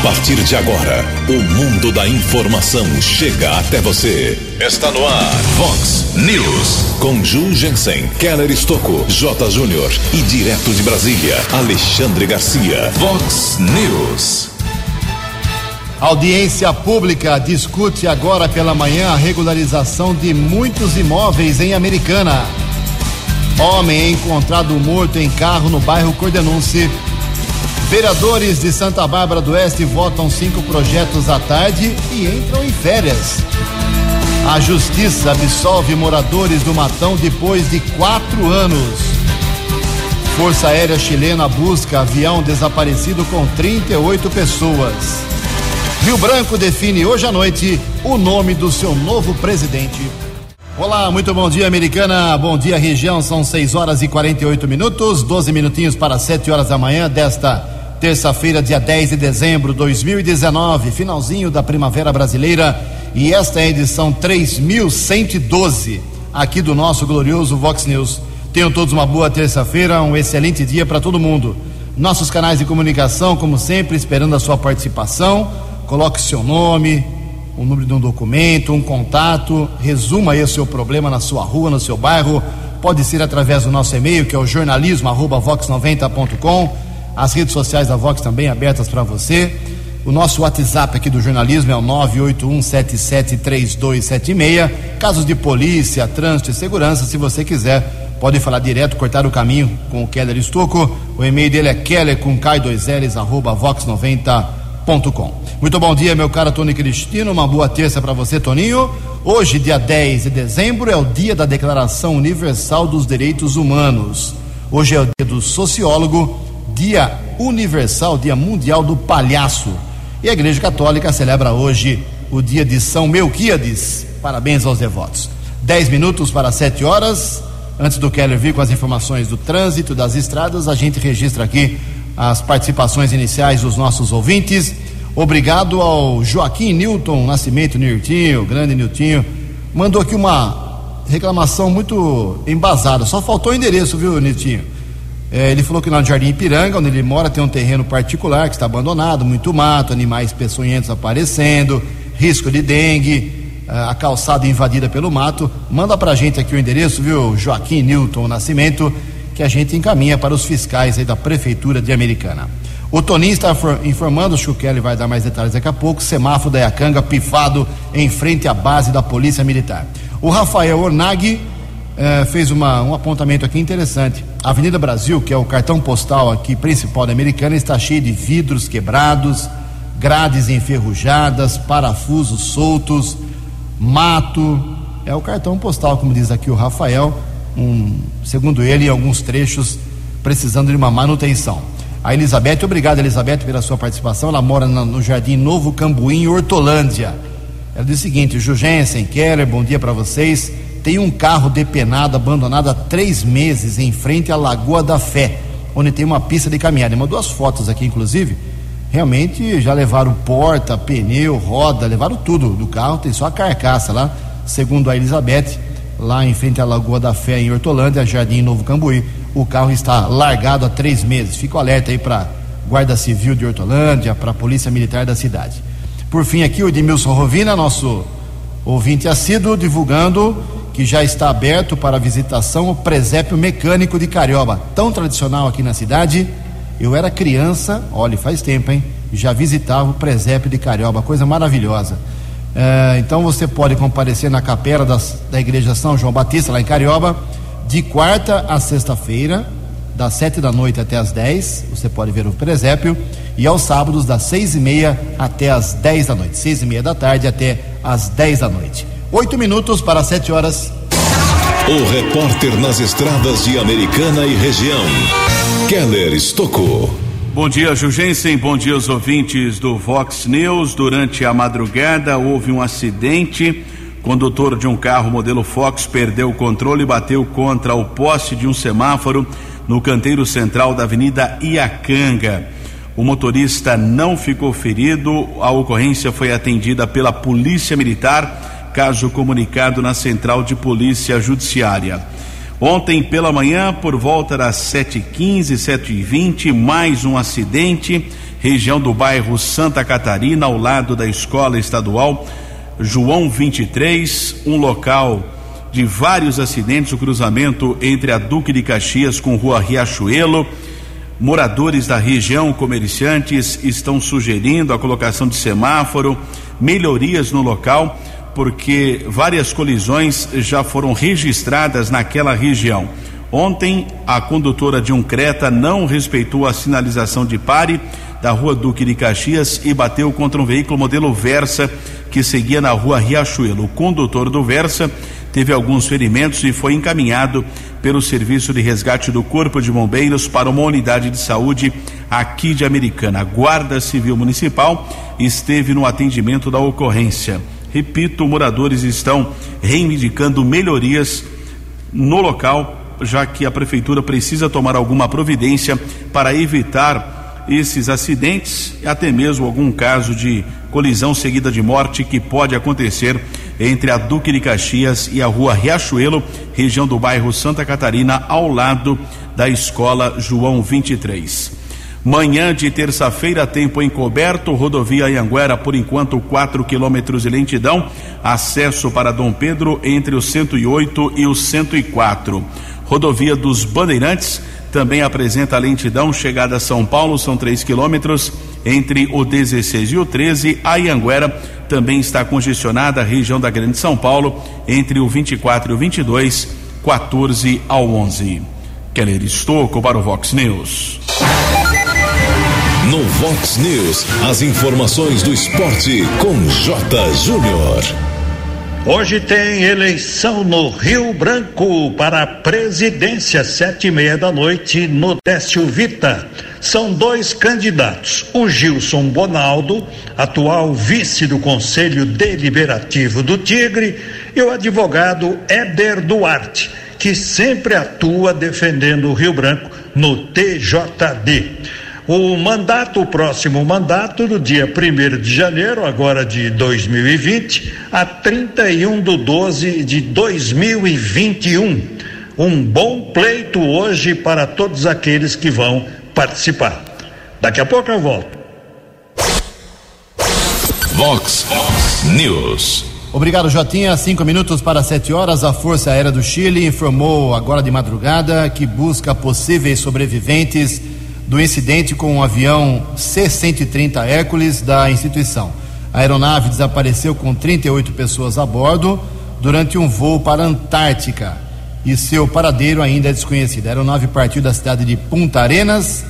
A partir de agora, o mundo da informação chega até você. Está no ar, Fox News. Com Ju Jensen, Keller Estocco, J. Júnior e direto de Brasília, Alexandre Garcia. Fox News. Audiência pública discute agora pela manhã a regularização de muitos imóveis em Americana. Homem encontrado morto em carro no bairro Cordenunce. Vereadores de Santa Bárbara do Oeste votam cinco projetos à tarde e entram em férias. A justiça absolve moradores do Matão depois de quatro anos. Força Aérea Chilena busca avião desaparecido com 38 pessoas. Rio Branco define hoje à noite o nome do seu novo presidente. Olá, muito bom dia, americana. Bom dia, região. São 6 horas e 48 minutos, 12 minutinhos para 7 horas da manhã desta terça-feira, dia 10 de dezembro de 2019, finalzinho da primavera brasileira. E esta é a edição 3112 aqui do nosso glorioso Vox News. Tenham todos uma boa terça-feira, um excelente dia para todo mundo. Nossos canais de comunicação, como sempre, esperando a sua participação. Coloque seu nome, o número de um documento, um contato, resuma aí o seu problema na sua rua, no seu bairro. Pode ser através do nosso e-mail, que é o jornalismo@vox90.com. As redes sociais da Vox também abertas para você. O nosso WhatsApp aqui do jornalismo é o 981773276. Casos de polícia, trânsito e segurança, se você quiser, pode falar direto, cortar o caminho com o Keller Estocco. O e-mail dele é keller com k2ls arroba vox90.com. Muito bom dia, meu caro Tony Cristino. Uma boa terça para você, Toninho. Hoje, dia 10 de dezembro, é o dia da Declaração Universal dos Direitos Humanos. Hoje é o dia do sociólogo, dia universal, dia mundial do palhaço. E a Igreja Católica celebra hoje o dia de São Melquíades. Parabéns aos devotos. 10 minutos para 7 horas. Antes do Keller vir com as informações do trânsito, das estradas, a gente registra aqui as participações iniciais dos nossos ouvintes. Obrigado ao Joaquim Newton Nascimento Niltinho, grande Niltinho. Mandou aqui uma reclamação muito embasada. Só faltou o endereço, viu, Niltinho? É, ele falou que lá no Jardim Ipiranga, onde ele mora, tem um terreno particular que está abandonado, muito mato, animais peçonhentos aparecendo, risco de dengue, a calçada invadida pelo mato. Manda pra gente aqui o endereço, viu, Joaquim Newton Nascimento, que a gente encaminha para os fiscais aí da Prefeitura de Americana. O Toninho está informando, o Chukelli vai dar mais detalhes daqui a pouco, semáforo da Iacanga pifado em frente à base da Polícia Militar. O Rafael Ornag eh, fez uma, um apontamento aqui interessante. A Avenida Brasil, que é o cartão postal aqui principal da Americana, está cheio de vidros quebrados, grades enferrujadas, parafusos soltos, mato. É o cartão postal, como diz aqui o Rafael, um, segundo ele, em alguns trechos precisando de uma manutenção. A Elizabeth, obrigado Elizabeth pela sua participação. Ela mora no Jardim Novo Cambuim, Hortolândia. Ela diz o seguinte: Jugensen, Keller, bom dia para vocês. Tem um carro depenado, abandonado há três meses em frente à Lagoa da Fé, onde tem uma pista de caminhada. Mandou as fotos aqui, inclusive. Realmente já levaram porta, pneu, roda, levaram tudo do carro, tem só a carcaça lá, segundo a Elizabeth, lá em frente à Lagoa da Fé, em Hortolândia, Jardim Novo Cambuí o carro está largado há três meses. Fico alerta aí para Guarda Civil de Hortolândia, para a Polícia Militar da cidade. Por fim, aqui o Edmilson Rovina, nosso ouvinte assíduo, divulgando que já está aberto para visitação o presépio mecânico de Carioba, tão tradicional aqui na cidade. Eu era criança, olha, faz tempo, hein? Já visitava o presépio de Carioba, coisa maravilhosa. É, então você pode comparecer na capela das, da Igreja São João Batista, lá em Carioba de quarta a sexta-feira, das sete da noite até as dez, você pode ver o presépio, e aos sábados, das seis e meia até as dez da noite, seis e meia da tarde até as dez da noite. Oito minutos para sete horas. O repórter nas estradas de Americana e região, Keller Estocou. Bom dia, Jugensen. Bom dia aos ouvintes do Vox News. Durante a madrugada houve um acidente Condutor de um carro modelo Fox perdeu o controle e bateu contra o poste de um semáforo no canteiro central da Avenida Iacanga. O motorista não ficou ferido, a ocorrência foi atendida pela Polícia Militar, caso comunicado na Central de Polícia Judiciária. Ontem pela manhã, por volta das 7h15, 7h20, mais um acidente região do bairro Santa Catarina, ao lado da escola estadual João 23, um local de vários acidentes, o cruzamento entre a Duque de Caxias com Rua Riachuelo. Moradores da região, comerciantes, estão sugerindo a colocação de semáforo, melhorias no local, porque várias colisões já foram registradas naquela região. Ontem, a condutora de um Creta não respeitou a sinalização de pare da rua Duque de Caxias e bateu contra um veículo modelo Versa que seguia na rua Riachuelo. O condutor do Versa teve alguns ferimentos e foi encaminhado pelo Serviço de Resgate do Corpo de Bombeiros para uma unidade de saúde aqui de Americana. A Guarda Civil Municipal esteve no atendimento da ocorrência. Repito, moradores estão reivindicando melhorias no local, já que a prefeitura precisa tomar alguma providência para evitar esses acidentes e até mesmo algum caso de colisão seguida de morte que pode acontecer entre a Duque de Caxias e a rua Riachuelo, região do bairro Santa Catarina, ao lado da escola João 23. Manhã de terça-feira, tempo encoberto, rodovia Anhanguera, por enquanto, 4 quilômetros de lentidão, acesso para Dom Pedro entre o 108 e o 104. Rodovia dos Bandeirantes, também apresenta lentidão chegada a São Paulo, são 3 quilômetros entre o 16 e o 13. A Ianguera também está congestionada, região da Grande São Paulo, entre o 24 e o 22, 14 ao 11. Keller Estocco para o Vox News. No Vox News, as informações do esporte com J. Júnior. Hoje tem eleição no Rio Branco para a presidência, sete e meia da noite, no Décio Vita. São dois candidatos, o Gilson Bonaldo, atual vice do Conselho Deliberativo do Tigre, e o advogado Éder Duarte, que sempre atua defendendo o Rio Branco no TJD o mandato, o próximo mandato, do dia 1 de janeiro, agora de 2020, a 31 de 12 de 2021. Um bom pleito hoje para todos aqueles que vão participar. Daqui a pouco eu volto. Vox News. Obrigado, Jotinha. Cinco minutos para sete horas. A Força Aérea do Chile informou agora de madrugada que busca possíveis sobreviventes do incidente com um avião C-130 Hércules da instituição. A aeronave desapareceu com 38 pessoas a bordo durante um voo para a Antártica e seu paradeiro ainda é desconhecido. A aeronave partiu da cidade de Punta Arenas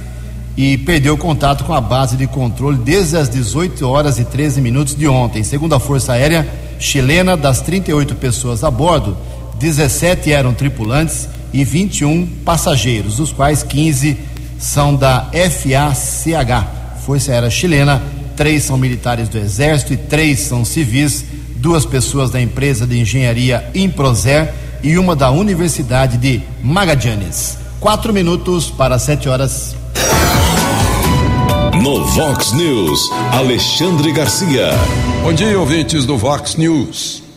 e perdeu contato com a base de controle desde as 18 horas e 13 minutos de ontem. Segundo a Força Aérea chilena, das 38 pessoas a bordo, 17 eram tripulantes e 21 passageiros, dos quais 15 são da FACH, Força Aérea Chilena, três são militares do Exército e três são civis, duas pessoas da empresa de engenharia Improser e uma da Universidade de Magallanes. Quatro minutos para sete horas. No Vox News, Alexandre Garcia. Bom dia, ouvintes do Vox News.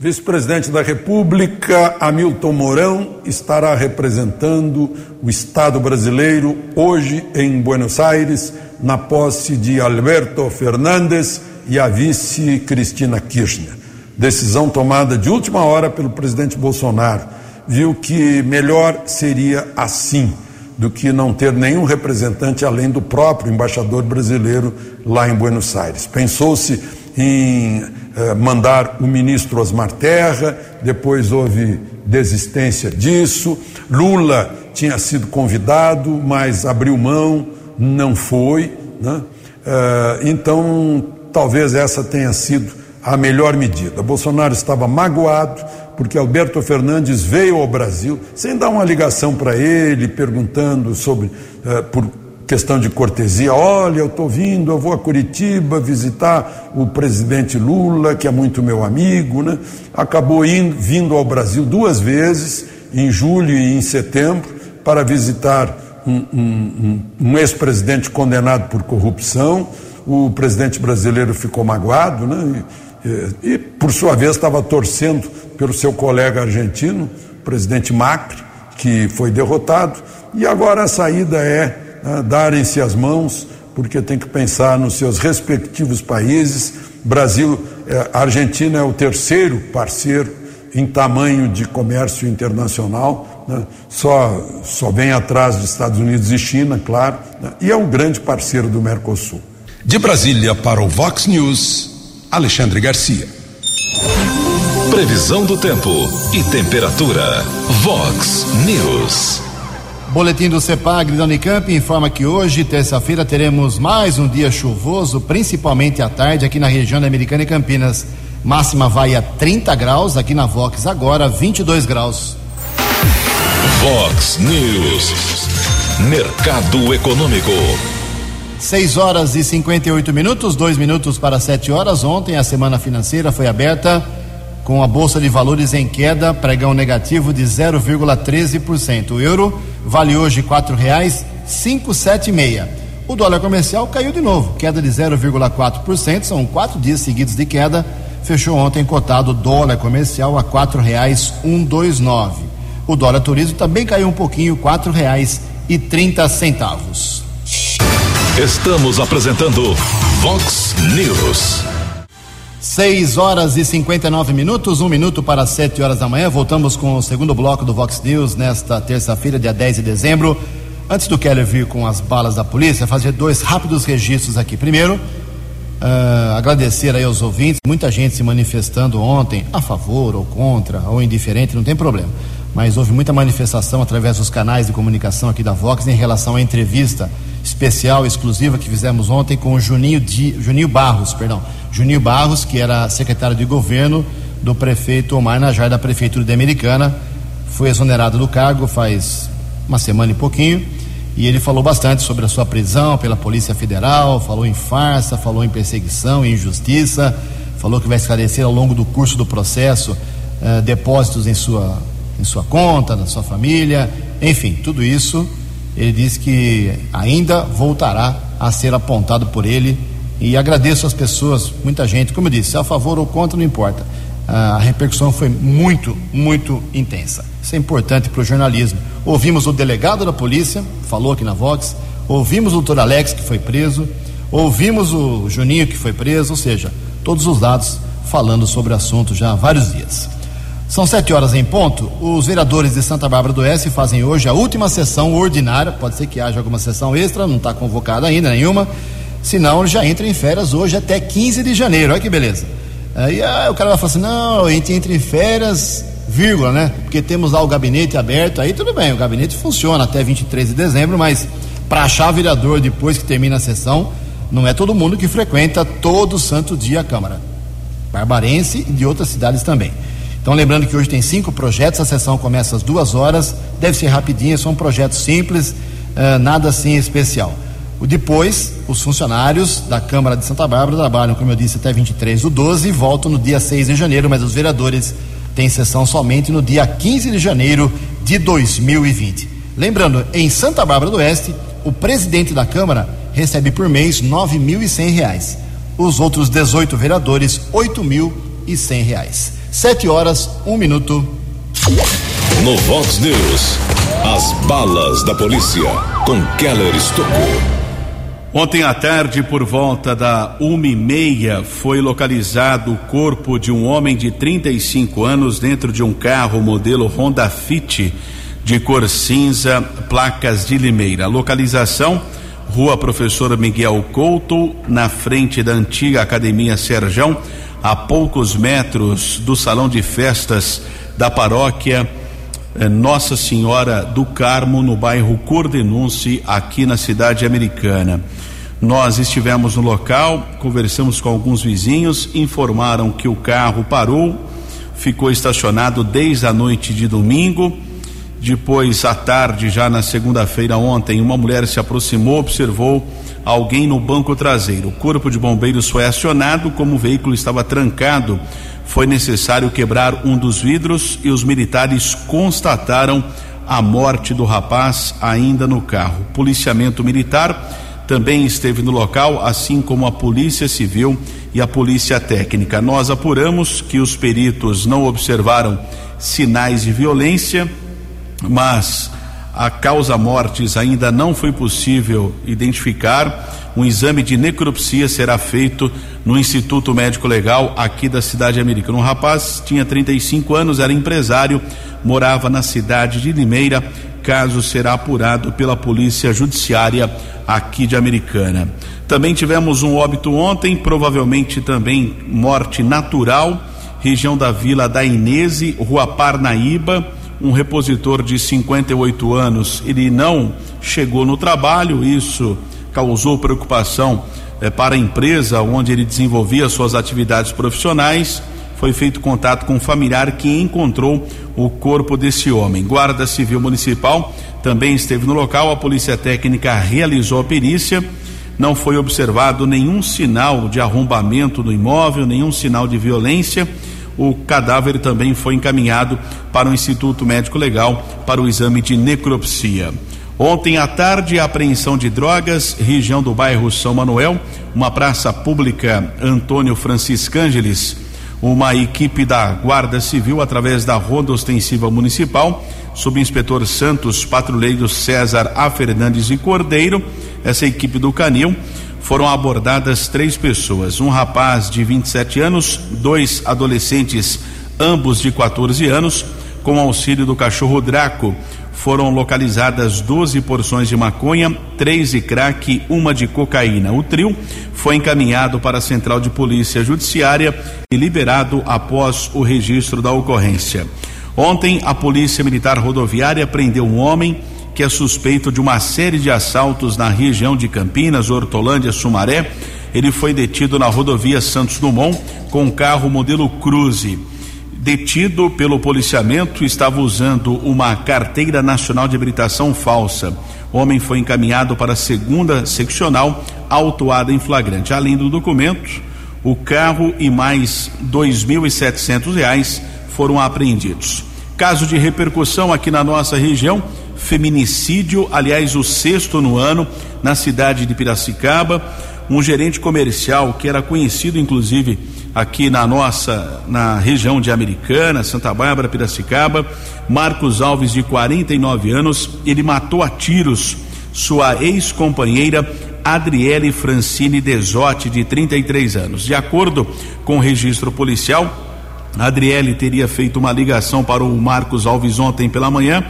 Vice-presidente da República, Hamilton Mourão, estará representando o Estado brasileiro hoje em Buenos Aires, na posse de Alberto Fernandes e a vice Cristina Kirchner. Decisão tomada de última hora pelo presidente Bolsonaro. Viu que melhor seria assim do que não ter nenhum representante além do próprio embaixador brasileiro lá em Buenos Aires. Pensou-se em eh, mandar o ministro Osmar Terra, depois houve desistência disso. Lula tinha sido convidado, mas abriu mão, não foi. Né? Eh, então, talvez essa tenha sido a melhor medida. Bolsonaro estava magoado porque Alberto Fernandes veio ao Brasil sem dar uma ligação para ele, perguntando sobre uh, por questão de cortesia. Olha, eu estou vindo, eu vou a Curitiba visitar o presidente Lula, que é muito meu amigo, né? Acabou indo, vindo ao Brasil duas vezes, em julho e em setembro, para visitar um, um, um, um ex-presidente condenado por corrupção. O presidente brasileiro ficou magoado, né? E, e por sua vez, estava torcendo pelo seu colega argentino, o presidente Macri, que foi derrotado. E agora a saída é né, darem-se as mãos porque tem que pensar nos seus respectivos países. Brasil, eh, a Argentina é o terceiro parceiro em tamanho de comércio internacional, né? só, só vem atrás dos Estados Unidos e China, claro, né? e é um grande parceiro do Mercosul. De Brasília para o Vox News, Alexandre Garcia. Previsão do tempo e temperatura. Vox News. Boletim do CEPAG da Unicamp informa que hoje, terça-feira, teremos mais um dia chuvoso, principalmente à tarde, aqui na região da Americana e Campinas. Máxima vai a 30 graus, aqui na Vox agora 22 graus. Vox News. Mercado Econômico. 6 horas e 58 minutos, dois minutos para 7 horas. Ontem a semana financeira foi aberta com a Bolsa de Valores em queda, pregão negativo de 0,13%. O euro vale hoje R$ reais O dólar comercial caiu de novo, queda de 0,4%, são quatro dias seguidos de queda. Fechou ontem cotado dólar comercial a quatro reais O dólar turismo também caiu um pouquinho, quatro reais e trinta centavos. Estamos apresentando Vox News. 6 horas e 59 minutos, um minuto para 7 horas da manhã. Voltamos com o segundo bloco do Vox News nesta terça-feira, dia 10 de dezembro. Antes do Keller vir com as balas da polícia, fazer dois rápidos registros aqui. Primeiro, uh, agradecer aí aos ouvintes, muita gente se manifestando ontem a favor ou contra ou indiferente, não tem problema. Mas houve muita manifestação através dos canais de comunicação aqui da Vox em relação à entrevista especial, exclusiva que fizemos ontem com o Juninho, Di, Juninho Barros, perdão, Juninho Barros, que era secretário de governo do prefeito Omar Najar da prefeitura de Americana, foi exonerado do cargo faz uma semana e pouquinho e ele falou bastante sobre a sua prisão pela Polícia Federal, falou em farsa, falou em perseguição, em injustiça, falou que vai esclarecer ao longo do curso do processo eh, depósitos em sua em sua conta, na sua família, enfim, tudo isso ele disse que ainda voltará a ser apontado por ele e agradeço às pessoas, muita gente, como eu disse, a favor ou contra, não importa. A repercussão foi muito, muito intensa. Isso é importante para o jornalismo. Ouvimos o delegado da polícia, falou aqui na Vox, ouvimos o doutor Alex, que foi preso, ouvimos o Juninho, que foi preso, ou seja, todos os dados falando sobre o assunto já há vários dias. São sete horas em ponto. Os vereadores de Santa Bárbara do Oeste fazem hoje a última sessão ordinária. Pode ser que haja alguma sessão extra, não está convocada ainda nenhuma. Senão já entra em férias hoje até 15 de janeiro. Olha que beleza. Aí o cara vai falar assim: não, a gente entra em férias, vírgula, né? Porque temos lá o gabinete aberto. Aí tudo bem, o gabinete funciona até 23 de dezembro, mas para achar vereador depois que termina a sessão, não é todo mundo que frequenta todo santo dia a Câmara. Barbarense e de outras cidades também. Então, lembrando que hoje tem cinco projetos, a sessão começa às duas horas, deve ser rapidinho, são projetos simples, uh, nada assim especial. O depois, os funcionários da Câmara de Santa Bárbara trabalham, como eu disse, até 23 do 12 e voltam no dia 6 de janeiro, mas os vereadores têm sessão somente no dia 15 de janeiro de 2020. Lembrando, em Santa Bárbara do Oeste, o presidente da Câmara recebe por mês R$ 9.100. Os outros 18 vereadores, R$ 8.100. Sete horas, um minuto. No Vox News, as balas da polícia com Keller Estocou. Ontem à tarde, por volta da uma e meia, foi localizado o corpo de um homem de 35 anos dentro de um carro modelo Honda Fit de cor cinza, placas de Limeira. Localização: Rua Professor Miguel Couto, na frente da antiga Academia Serjão a poucos metros do salão de festas da paróquia eh, Nossa Senhora do Carmo, no bairro Cordenunce, aqui na cidade americana. Nós estivemos no local, conversamos com alguns vizinhos, informaram que o carro parou, ficou estacionado desde a noite de domingo. Depois, à tarde, já na segunda-feira ontem, uma mulher se aproximou, observou alguém no banco traseiro. O corpo de bombeiros foi acionado, como o veículo estava trancado, foi necessário quebrar um dos vidros e os militares constataram a morte do rapaz ainda no carro. O policiamento militar também esteve no local, assim como a Polícia Civil e a Polícia Técnica. Nós apuramos que os peritos não observaram sinais de violência, mas A causa mortes ainda não foi possível identificar. Um exame de necropsia será feito no Instituto Médico Legal aqui da cidade americana. Um rapaz tinha 35 anos, era empresário, morava na cidade de Limeira. Caso será apurado pela Polícia Judiciária aqui de Americana. Também tivemos um óbito ontem, provavelmente também morte natural, região da Vila da Inese, Rua Parnaíba um repositor de 58 anos, ele não chegou no trabalho, isso causou preocupação eh, para a empresa onde ele desenvolvia suas atividades profissionais. Foi feito contato com um familiar que encontrou o corpo desse homem. Guarda Civil Municipal também esteve no local, a Polícia Técnica realizou a perícia. Não foi observado nenhum sinal de arrombamento do imóvel, nenhum sinal de violência o cadáver também foi encaminhado para o Instituto Médico Legal para o exame de necropsia. Ontem à tarde, a apreensão de drogas, região do bairro São Manuel, uma praça pública Antônio Francisco Ângeles, uma equipe da Guarda Civil, através da Ronda Ostensiva Municipal, subinspetor Santos, patrulheiro César A. Fernandes e Cordeiro, essa equipe do Canil, foram abordadas três pessoas: um rapaz de 27 anos, dois adolescentes, ambos de 14 anos. Com auxílio do cachorro Draco, foram localizadas 12 porções de maconha, três de crack, uma de cocaína. O trio foi encaminhado para a Central de Polícia Judiciária e liberado após o registro da ocorrência. Ontem, a Polícia Militar Rodoviária prendeu um homem que é suspeito de uma série de assaltos na região de Campinas, Hortolândia, Sumaré. Ele foi detido na rodovia Santos Dumont com um carro modelo Cruze. Detido pelo policiamento, estava usando uma carteira nacional de habilitação falsa. O homem foi encaminhado para a segunda seccional, autuada em flagrante. Além do documento, o carro e mais dois mil e setecentos reais foram apreendidos. Caso de repercussão aqui na nossa região, feminicídio, aliás, o sexto no ano, na cidade de Piracicaba. Um gerente comercial que era conhecido, inclusive, aqui na nossa, na região de Americana, Santa Bárbara, Piracicaba, Marcos Alves, de 49 anos, ele matou a tiros sua ex-companheira Adriele Francine Desotti, de 33 anos. De acordo com o registro policial, Adriele teria feito uma ligação para o Marcos Alves ontem pela manhã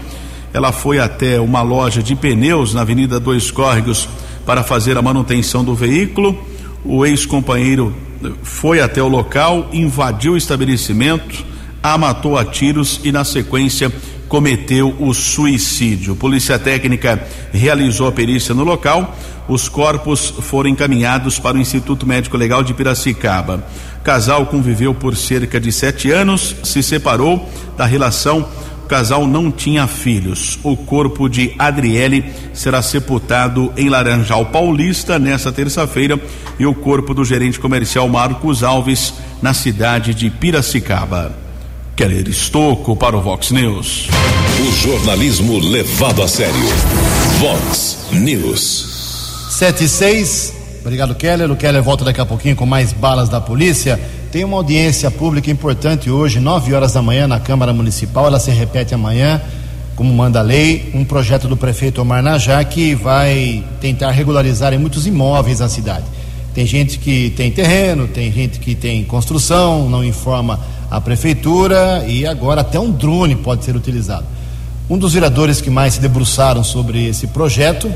ela foi até uma loja de pneus na Avenida Dois Córregos para fazer a manutenção do veículo. O ex-companheiro foi até o local, invadiu o estabelecimento, a matou a tiros e, na sequência, cometeu o suicídio. Polícia Técnica realizou a perícia no local. Os corpos foram encaminhados para o Instituto Médico Legal de Piracicaba. O casal conviveu por cerca de sete anos, se separou da relação casal não tinha filhos. O corpo de Adriele será sepultado em Laranjal Paulista nesta terça-feira e o corpo do gerente comercial Marcos Alves na cidade de Piracicaba. Keller Estocco para o Vox News. O jornalismo levado a sério. Vox News. 7 e 6. Obrigado, Keller. O Keller volta daqui a pouquinho com mais balas da polícia. Tem uma audiência pública importante hoje, 9 horas da manhã, na Câmara Municipal. Ela se repete amanhã, como manda a lei, um projeto do prefeito Omar Najá que vai tentar regularizar em muitos imóveis na cidade. Tem gente que tem terreno, tem gente que tem construção, não informa a prefeitura e agora até um drone pode ser utilizado. Um dos vereadores que mais se debruçaram sobre esse projeto,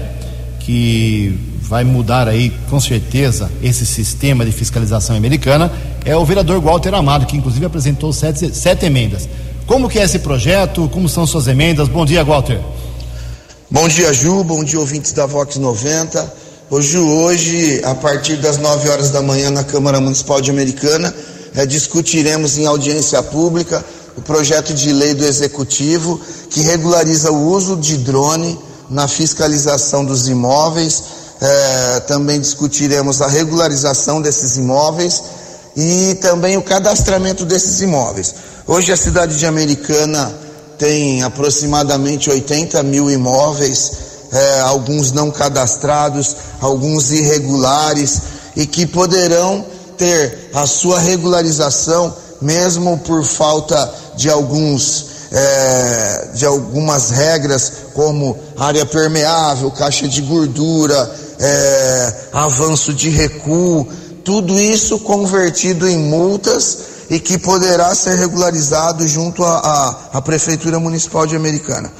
que vai mudar aí com certeza esse sistema de fiscalização americana, é o vereador Walter Amado, que inclusive apresentou sete, sete emendas. Como que é esse projeto? Como são suas emendas? Bom dia, Walter. Bom dia, Ju. Bom dia, ouvintes da Vox 90. Hoje, hoje, a partir das 9 horas da manhã, na Câmara Municipal de Americana, é, discutiremos em audiência pública o projeto de lei do Executivo que regulariza o uso de drone na fiscalização dos imóveis. É, também discutiremos a regularização desses imóveis e também o cadastramento desses imóveis. Hoje a cidade de Americana tem aproximadamente 80 mil imóveis, é, alguns não cadastrados, alguns irregulares, e que poderão ter a sua regularização, mesmo por falta de alguns é, de algumas regras como área permeável, caixa de gordura, é, avanço de recuo, tudo isso convertido em multas e que poderá ser regularizado junto à Prefeitura Municipal de Americana.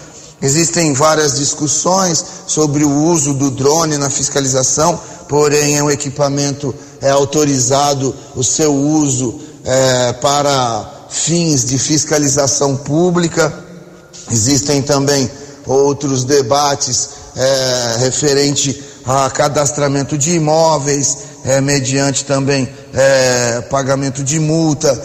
Existem várias discussões sobre o uso do drone na fiscalização, porém é um equipamento é autorizado o seu uso é, para fins de fiscalização pública. Existem também outros debates é, referente a cadastramento de imóveis, é, mediante também é, pagamento de multa.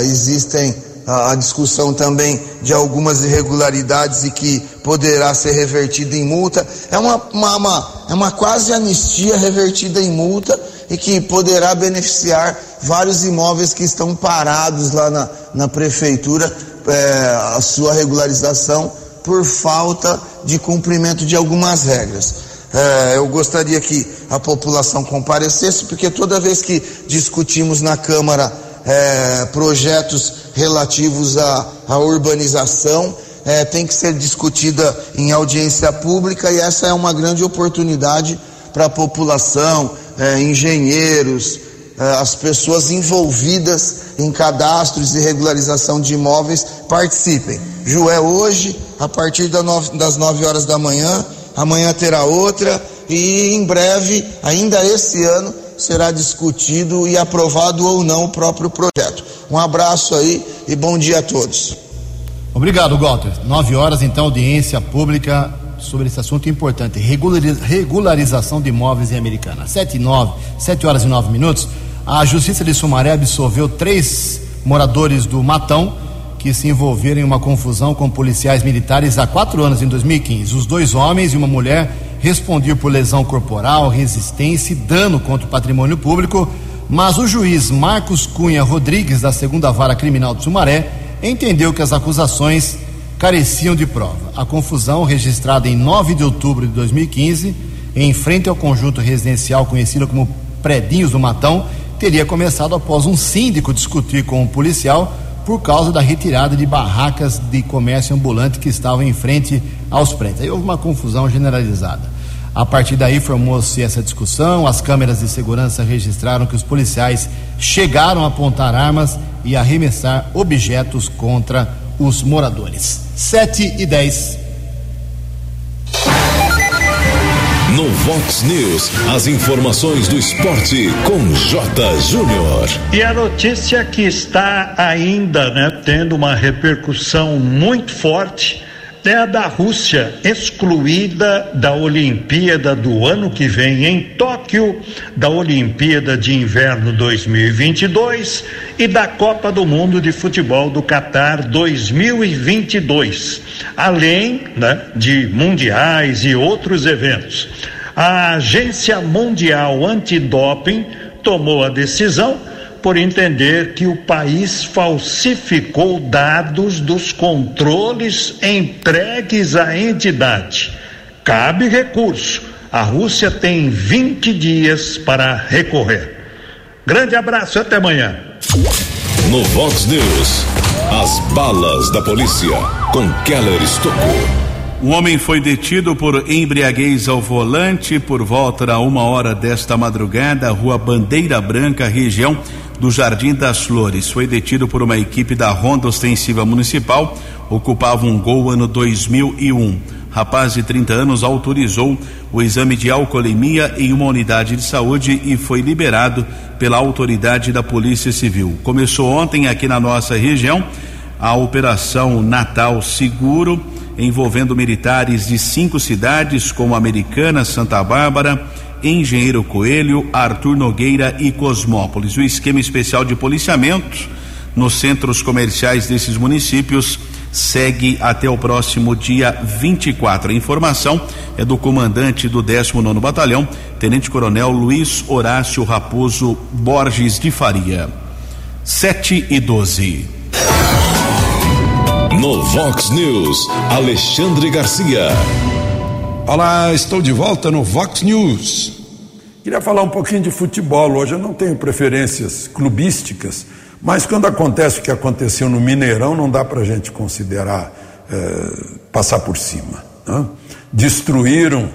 Existem a, a, discussão também de algumas irregularidades e que poderá ser revertida em multa. É uma, uma, uma, é uma quase anistia revertida em multa e que poderá beneficiar vários imóveis que estão parados lá na, na prefeitura, é, a sua regularização por falta de cumprimento de algumas regras. É, eu gostaria que a população comparecesse, porque toda vez que discutimos na Câmara é, projetos relativos à, à urbanização, é, tem que ser discutida em audiência pública e essa é uma grande oportunidade para a população, é, engenheiros, as pessoas envolvidas em cadastros e regularização de imóveis participem. Jué hoje, a partir das 9 horas da manhã, amanhã terá outra e em breve, ainda esse ano, será discutido e aprovado ou não o próprio projeto. Um abraço aí e bom dia a todos. Obrigado, Walter. Nove horas, então, audiência pública sobre esse assunto importante, regularização de imóveis em Americana. Sete e nove, sete horas e nove minutos, a Justiça de Sumaré absolveu três moradores do Matão que se envolveram em uma confusão com policiais militares há quatro anos, em 2015. Os dois homens e uma mulher respondiam por lesão corporal, resistência e dano contra o patrimônio público, mas o juiz Marcos Cunha Rodrigues, da segunda vara criminal de Sumaré, entendeu que as acusações careciam de prova. A confusão, registrada em 9 de outubro de 2015, em frente ao conjunto residencial conhecido como Predinhos do Matão, teria começado após um síndico discutir com um policial por causa da retirada de barracas de comércio ambulante que estavam em frente aos prédios. Aí houve uma confusão generalizada. A partir daí formou-se essa discussão, as câmeras de segurança registraram que os policiais chegaram a apontar armas e arremessar objetos contra os moradores. 7 e 10. No Vox News, as informações do esporte com J. Júnior. E a notícia que está ainda né, tendo uma repercussão muito forte é a da Rússia, excluída da Olimpíada do ano que vem em Tóquio, da Olimpíada de Inverno 2022 e da Copa do Mundo de Futebol do Catar 2022, além né, de mundiais e outros eventos. A Agência Mundial Antidoping tomou a decisão por entender que o país falsificou dados dos controles entregues à entidade. Cabe recurso. A Rússia tem 20 dias para recorrer. Grande abraço, até amanhã. No Vox News, as balas da polícia com Keller Estocou. Um homem foi detido por embriaguez ao volante por volta da uma hora desta madrugada, rua Bandeira Branca, região do Jardim das Flores. Foi detido por uma equipe da Ronda Ostensiva Municipal, ocupava um gol ano 2001. Rapaz de 30 anos autorizou o exame de alcoolemia em uma unidade de saúde e foi liberado pela autoridade da Polícia Civil. Começou ontem aqui na nossa região a Operação Natal Seguro, envolvendo militares de cinco cidades, como Americana, Santa Bárbara, Engenheiro Coelho, Arthur Nogueira e Cosmópolis. O esquema especial de policiamento nos centros comerciais desses municípios segue até o próximo dia 24. A informação é do comandante do 19 Batalhão, Tenente Coronel Luiz Horácio Raposo Borges de Faria. 7 e 12. No Vox News, Alexandre Garcia. Olá, estou de volta no Vox News. Queria falar um pouquinho de futebol. Hoje eu não tenho preferências clubísticas, Mas quando acontece o que aconteceu no Mineirão, não dá para a gente considerar é, passar por cima. Né? Destruíram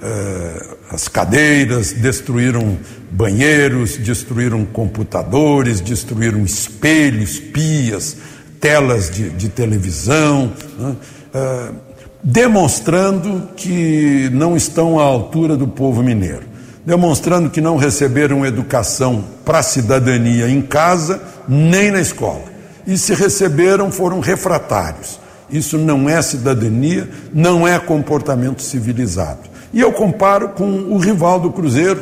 é, as cadeiras, destruíram banheiros, destruíram computadores, destruíram espelhos, pias, telas de, de televisão, né? é, demonstrando que não estão à altura do povo mineiro, demonstrando que não receberam educação para a cidadania em casa nem na escola. E se receberam, foram refratários. Isso não é cidadania, não é comportamento civilizado. E eu comparo com o rival do Cruzeiro,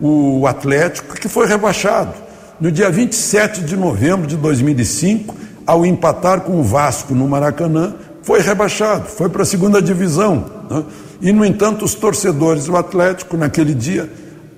o Atlético, que foi rebaixado. No dia 27 de novembro de 2005, ao empatar com o Vasco no Maracanã, foi rebaixado, foi para a segunda divisão. Né? E, no entanto, os torcedores do Atlético, naquele dia,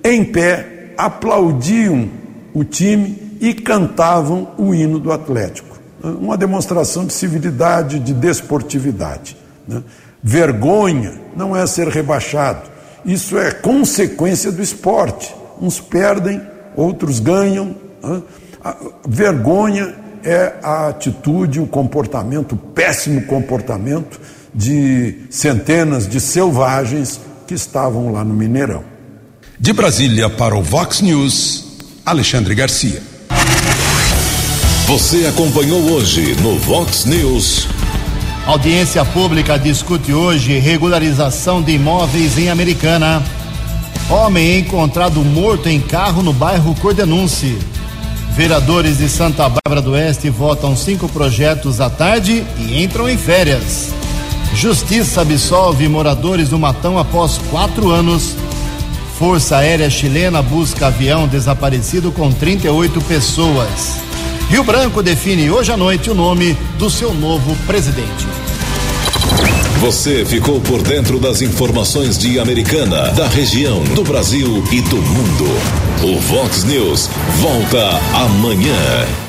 em pé, aplaudiam o time e cantavam o hino do Atlético. Uma demonstração de civilidade, de desportividade. Né? Vergonha não é ser rebaixado, isso é consequência do esporte. Uns perdem, outros ganham. Né? vergonha é a atitude, o comportamento, o péssimo comportamento de centenas de selvagens que estavam lá no Mineirão. De Brasília para o Vox News, Alexandre Garcia. Você acompanhou hoje no Vox News. Audiência pública discute hoje regularização de imóveis em Americana. Homem encontrado morto em carro no bairro Cordenunce. Vereadores de Santa Bárbara do Oeste votam cinco projetos à tarde e entram em férias. Justiça absolve moradores do Matão após quatro anos. Força Aérea Chilena busca avião desaparecido com 38 pessoas. Rio Branco define hoje à noite o nome do seu novo presidente. Você ficou por dentro das informações de Americana, da região, do Brasil e do mundo. O Vox News volta amanhã.